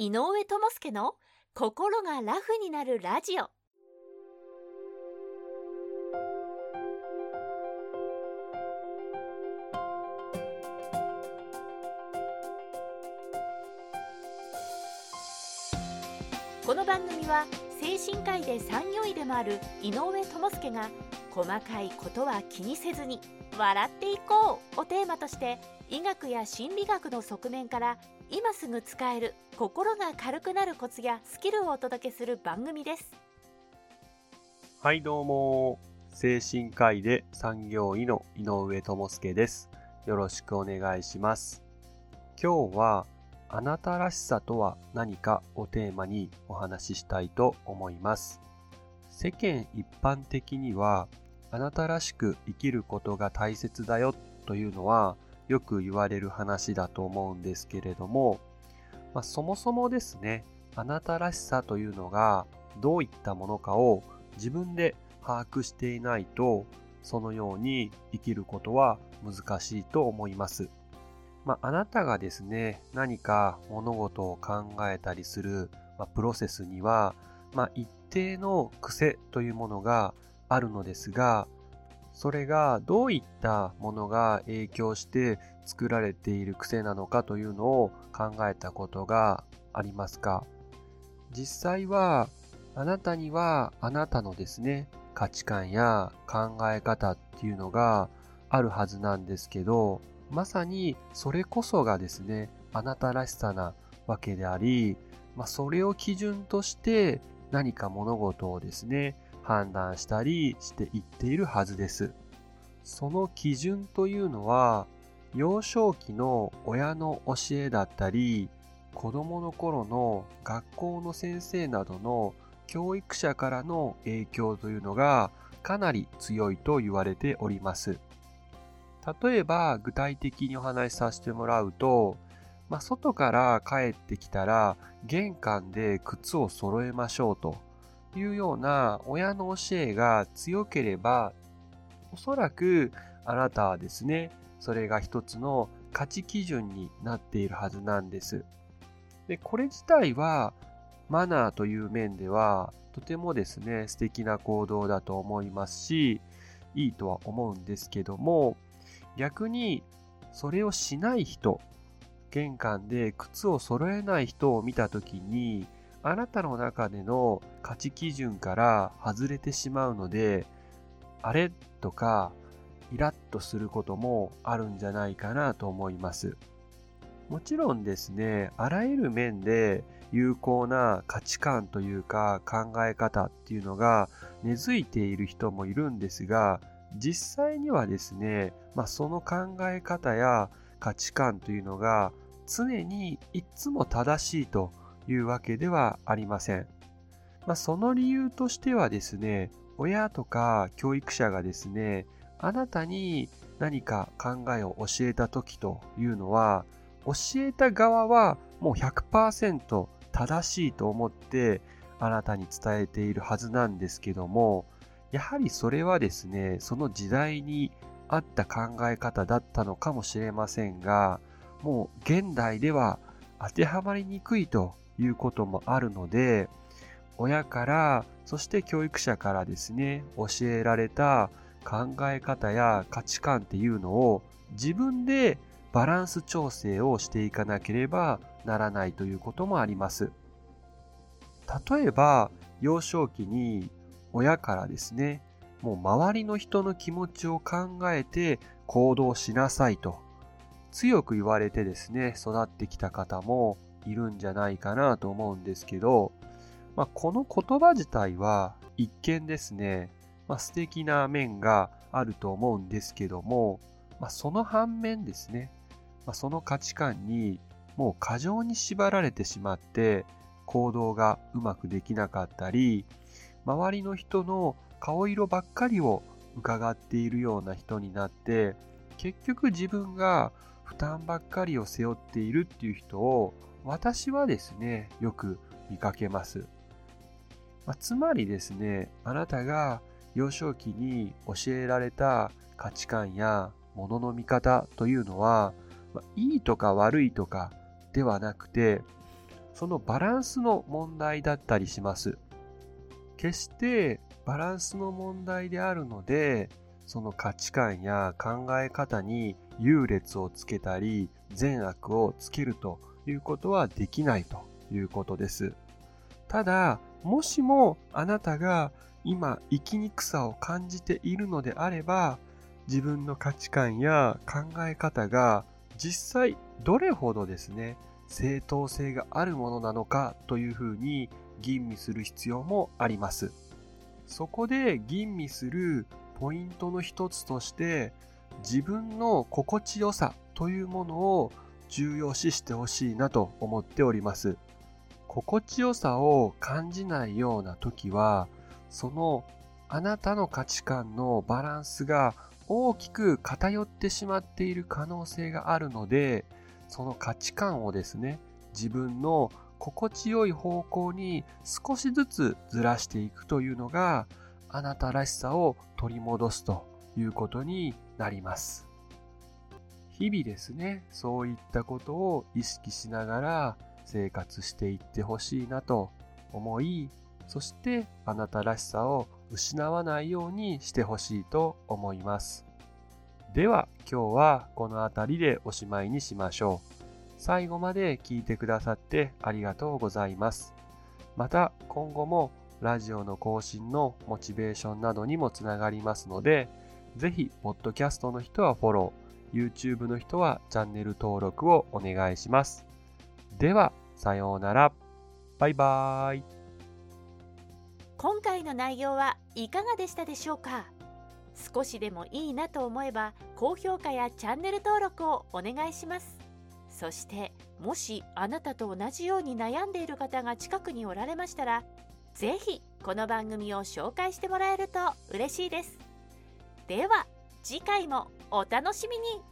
井上智介の心がラフになるラジオ。この番組は精神科医で産業医でもある井上智介が細かいことは気にせずに笑っていこうをテーマとして医学や心理学の側面から今すぐ使える心が軽くなるコツやスキルをお届けする番組です。はいどうも精神科医で産業医の井上智介です。よろしくお願いします。今日はあなたらしさとは何かをテーマにお話ししたいと思います。世間一般的にはあなたらしく生きることが大切だよというのはよく言われる話だと思うんですけれども、まあ、そもそもですね、あなたらしさというのがどういったものかを自分で把握していないと、そのように生きることは難しいと思います。まあ、あなたがですね、何か物事を考えたりする、まあ、プロセスには、まあ、一定の癖というものがあるのですが、それがどういったものが影響して作られている癖なのかというのを考えたことがありますか？実際はあなたにはあなたのですね価値観や考え方っていうのがあるはずなんですけどまさにそれこそがですねあなたらしさなわけであり、まあ、それを基準として何か物事をですね判断したりしていっているはずです。その基準というのは、幼少期の親の教えだったり、子供の頃の学校の先生などの教育者からの影響というのがかなり強いと言われております。例えば具体的にお話しさせてもらうと、まあ、外から帰ってきたら玄関で靴を揃えましょうというような親の教えが強ければ、おそらくあなたはですね、それが一つの価値基準になっているはずなんです。で、これ自体はマナーという面ではとてもですね、素敵な行動だと思いますし、いいとは思うんですけども、逆にそれをしない人、玄関で靴を揃えない人を見たときに、あなたの中での価値基準から外れてしまうので、あれとか、イラッとすることもあるんじゃないかなと思います。もちろんですね、あらゆる面で有効な価値観というか考え方っていうのが根付いている人もいるんですが、実際にはですね、まあ、その考え方や価値観というのが常にいつも正しいというわけではありません。まあ、その理由としてはですね、親とか教育者がですね、あなたに何か考えを教えた時というのは、教えた側はもう100%正しいと思ってあなたに伝えているはずなんですけども、やはりそれはですね、その時代に合った考え方だったのかもしれませんが、もう現代では当てはまりにくいということもあるので、親から、そして教育者からですね、教えられた考え方や価値観っていうのを自分でバランス調整をしていかなければならないということもあります。例えば、幼少期に親からですね、もう周りの人の気持ちを考えて行動しなさいと強く言われてですね、育ってきた方もいるんじゃないかなと思うんですけど、まあ、この言葉自体は一見ですね、まあ、素敵な面があると思うんですけども、まあ、その反面ですね、まあ、その価値観にもう過剰に縛られてしまって行動がうまくできなかったり、周りの人の顔色ばっかりを伺っているような人になって、結局自分が負担ばっかりを背負っているっていう人を私はですね、よく見かけます。まあ、つまりですね、あなたが幼少期に教えられた価値観や物の見方というのは、まあ、いいとか悪いとかではなくて、そのバランスの問題だったりします。決してバランスの問題であるので、その価値観や考え方に優劣をつけたり善悪をつけるということはできないということです。ただ、もしもあなたが今生きにくさを感じているのであれば、自分の価値観や考え方が実際どれほどですね、正当性があるものなのかというふうに吟味する必要もあります。そこで吟味するポイントの一つとして自分の心地よさというものを重要視してほしいなと思っております。心地よさを感じないような時は、そのあなたの価値観のバランスが大きく偏ってしまっている可能性があるので、その価値観をですね、自分の心地よい方向に少しずつずらしていくというのが、あなたらしさを取り戻すということになります。日々ですね、そういったことを意識しながら生活していってほしいなと思い、そしてあなたらしさを失わないようにしてほしいと思います。では今日はこの辺りでおしまいにしましょう。最後まで聞いてくださってありがとうございます。また今後もラジオの更新のモチベーションなどにもつながりますので、ぜひ、ポッドキャストの人はフォロー、YouTube の人はチャンネル登録をお願いします。では、さようなら。バイバーイ。今回の内容はいかがでしたでしょうか？少しでもいいなと思えば高評価やチャンネル登録をお願いしますそしてもしあなたと同じように悩んでいる方が近くにおられましたらぜひこの番組を紹介してもらえると嬉しいですでは次回もお楽しみに。